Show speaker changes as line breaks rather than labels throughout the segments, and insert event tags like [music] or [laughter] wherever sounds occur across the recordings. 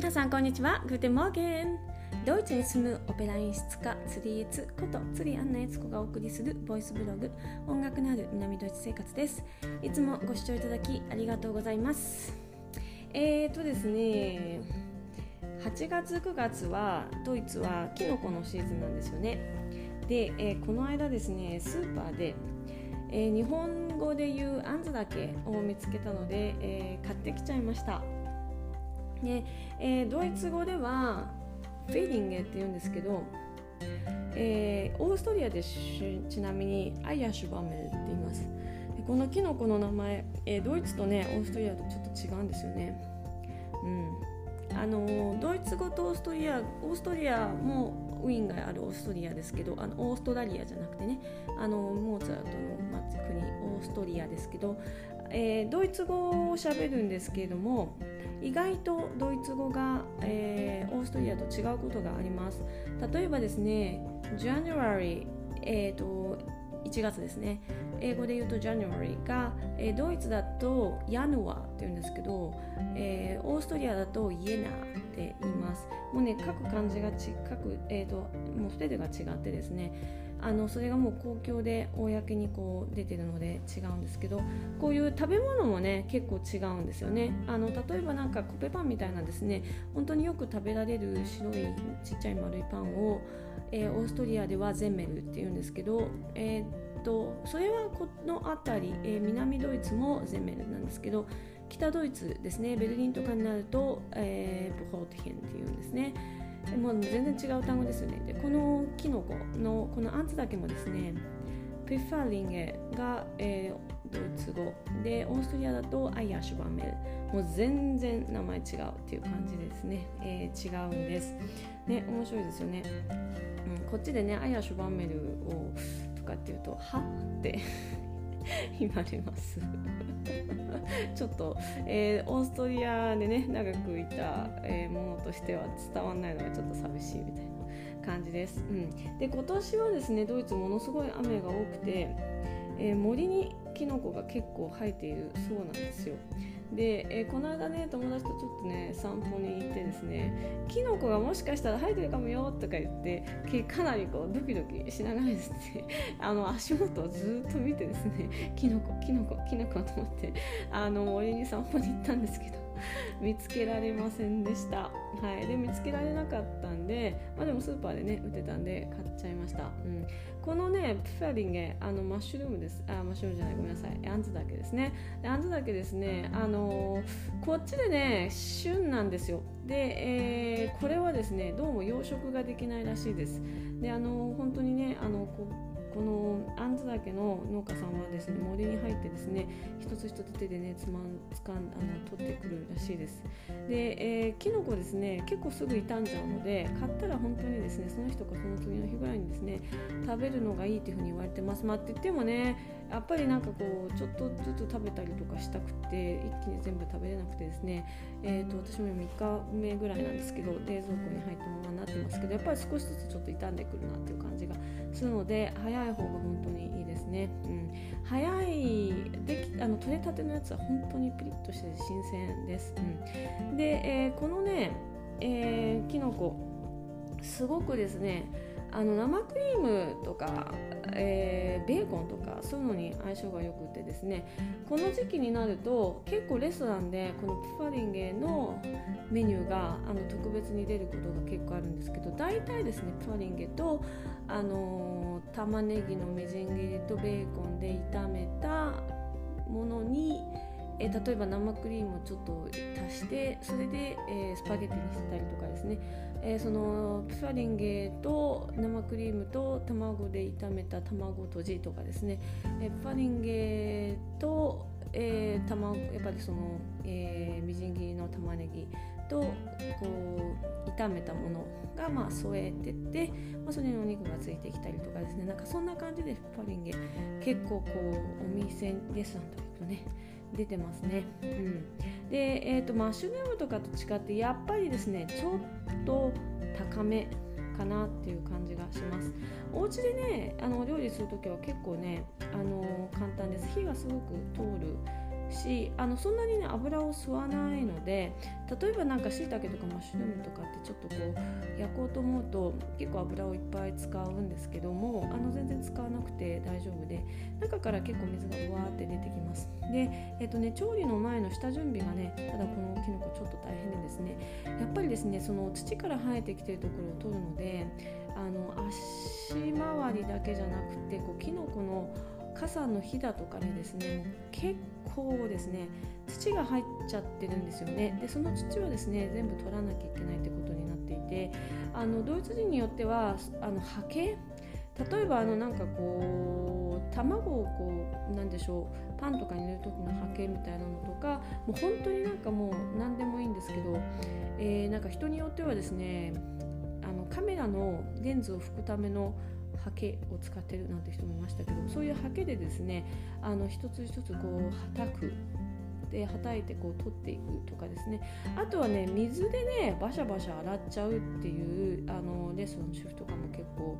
皆さんこんにちは。 Guten Morgen。ドイツに住むオペラ演出家釣りエツこと釣りアンナエツコがお送りするボイスブログ音楽のある南ドイツ生活です。いつもご視聴いただきありがとうございます。えーとですね8月9月はドイツはキノコのシーズンなんですよね。で、えー、この間ですねスーパーでえー、日本語で言うあんずだけを見つけたので、えー、買ってきちゃいました。で、えー、ドイツ語ではフェーディンゲって言うんですけど、えー、オーストリアでちなみにアイアシュバメルって言います。でこのキノコの名前、えー、ドイツとねオーストリアとちょっと違うんですよね。うん。あのドイツ語とオーストリアオーストリアもウィーンがあるオーストリアですけどあのオーストラリアじゃなくてねあのモーツァルトの、国オーストリアですけど、えー、ドイツ語をしゃべるんですけれども意外とドイツ語が、えー、オーストリアと違うことがあります。例えばですね January、えーと、1月ですね。英語で言うと January が、えー、ドイツだとヤヌワって言うんですけど、えー、オーストリアだとイエナって言います。もうね書く漢字がち書く、えーと、もうスペルが違ってですねあのそれがもう公共で公にこう出てるので違うんですけどこういう食べ物もね結構違うんですよね。あの例えばなんかコペパンみたいなですね。本当によく食べられる白いちっちゃい丸いパンを、えー、オーストリアではゼンメルっていうんですけど、えー、っとそれはこの辺り、えー、南ドイツもゼンメルなんですけど北ドイツですね。ベルリンとかになると、えー、ブホーテヘンっていうんですね。もう全然違う単語ですよね。でこのキノコのこのアンツだけもですねプファリンゲが、えー、ドイツ語。でオーストリアだとアイアシュバメルもう全然名前違うっていう感じですね、えー、違うんです。ね面白いですよね、うん、こっちでねアイアシュバメルをとかっていうとはって言われます。[laughs] ちょっと、えー、オーストリアでね長くいた、えー、ものとしては伝わんないのがちょっと寂しいみたいな感じです、うん、で今年はですねドイツものすごい雨が多くて、えー、森にキノコが結構生えているそうなんですよ。で、えー、この間ね友達とちょっとね散歩に行ってですねキノコがもしかしたら生えてるかもよとか言ってかなりこうドキドキしながらですね [laughs] あの足元をずっと見てですねキノコキノコキノコと思ってあの森に散歩に行ったんですけど [laughs] 見つけられませんでした。はい、で見つけられなかったんで、まあ、でもスーパーでね売ってたんで買っちゃいました。うん、このねプフェリンゲあのマッシュルームです。あマッシュルームじゃないごめんなさい。あんずだけですね。であんずだけですねあのー、こっちでね旬なんですよ。で、えー、これはですねどうも養殖ができないらしいです。であのー、本当にねあのこうこの杏岳の農家さんはですね森に入ってですね一つ一つ手でねつまんつかんあの取ってくるらしいです。で、えー、キノコですね結構すぐ傷んじゃうので買ったら本当にですねその人かその次の日ぐらいにですね食べるのがいいっていうふうに言われてます。まあって言ってもねやっぱりなんかこうちょっとずつ食べたりとかしたくて一気に全部食べれなくてですね、えーと、私も3日目ぐらいなんですけど冷蔵庫に入ったままになってますけどやっぱり少しずつちょっと傷んでくるなっていう感じがするので早早い方が本当にいいですね、うん、早いできあの取れたてのやつは本当にピリッとして新鮮です、うん、で、えー、このね、えー、きのこすごくですねあの生クリームとか、えー、ベーコンとかそういうのに相性がよくてですねこの時期になると結構レストランでこのプファリンゲのメニューがあの特別に出ることが結構あるんですけど大体ですねプファリンゲと、あのー、玉ねぎのみじん切りとベーコンで炒めたものにえー、例えば生クリームをちょっと足してそれで、えー、スパゲッティにしたりとかですね、えー、そのプファリンゲと生クリームと卵で炒めた卵とじとかですね、えー、プファリンゲと、えー、卵やっぱりその、えー、みじん切りの玉ねぎとこう炒めたものがまあ添えてって、まあ、それにお肉がついてきたりとかですね。なんかそんな感じでプファリンゲ結構こうお店レストランというとね出てますね。うん、で、えーと、マッシュルームとかと違ってやっぱりですねちょっと高めかなっていう感じがします。お家でねあの料理する時は結構ねあの簡単です火がすごく通るしあのそんなにね油を吸わないので例えばなんかしいたけとかマッシュルームとかってちょっとこう焼こうと思うと結構油をいっぱい使うんですけどもあの全然使わなくて大丈夫で中から結構水がうわーって出てきます。で、えっとね、調理の前の下準備がねただこのきのこちょっと大変でですねやっぱりですねその土から生えてきてるところを取るのであの足回りだけじゃなくてこうきのこの傘のひだとかにですね結構ですね土が入っちゃってるんですよね。でその土はですね全部取らなきゃいけないってことになっていてあのドイツ人によってはあのハケ例えばあのなんかこう卵をこうなんでしょうパンとかに塗る時のハケみたいなのとかもう本当になんかもう何でもいいんですけど、えー、なんか人によってはですねあのカメラのレンズを拭くためのハケを使ってるなんて人もいましたけどそういうハケでですねあの一つ一つこうはたくではたいてこう取っていくとかですね。あとはね水でねバシャバシャ洗っちゃうっていうあのレッスンの主婦とかも結構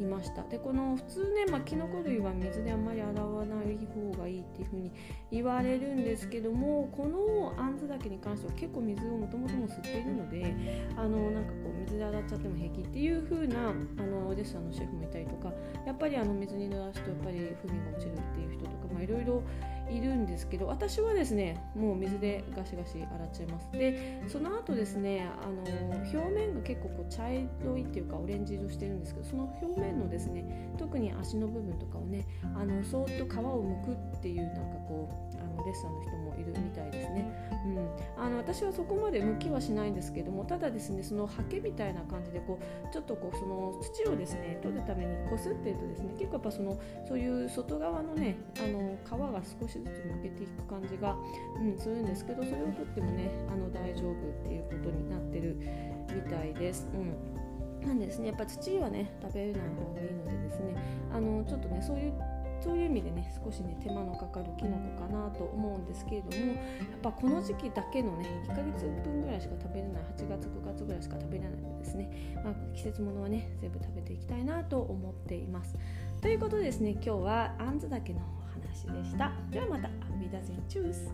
いました。でこの普通ね、まあ、キノコ類は水であんまり洗わない方がいいっていう風に言われるんですけどもこのあんずだけに関しては結構水をもともとも吸っているのであのなんかこう水で洗っちゃっても平気っていう風なあのレストランのシェフもいたりとかやっぱりあの水に濡らすとやっぱり風味が落ちるっていう人とかいろいろいるんですけど私はですねもう水でガシガシ洗っちゃいます。でその後ですねあの表面が結構こう茶色いっていうかオレンジ色してるんですけどその表面のですね特に足の部分とかをねあのそーっと皮を剥くっていうなんかこうあのレッサーの人もいるみたいですね、うん、あの私はそこまで剥きはしないんですけどもただですねそのハケみたいな感じでこうちょっとこうその土をですね取るためにこすってるとですね結構やっぱそのそういう外側のねあの皮が少しずつ抜けていく感じが、うん、するんですけどそれを取ってもねあの大丈夫っていうことになってるみたいです。うん。なんですねやっぱ土はね食べれない方がいいのでですねあのちょっとねそういうそういう意味でね少しね手間のかかるきのこかなと思うんですけれどもやっぱこの時期だけのね1ヶ月分ぐらいしか食べれない8月9月ぐらいしか食べれないのでですね、まあ、季節物はね全部食べていきたいなと思っています。ということでですね今日はあんずだけのお話でした。ではまたアビダゼンチュース。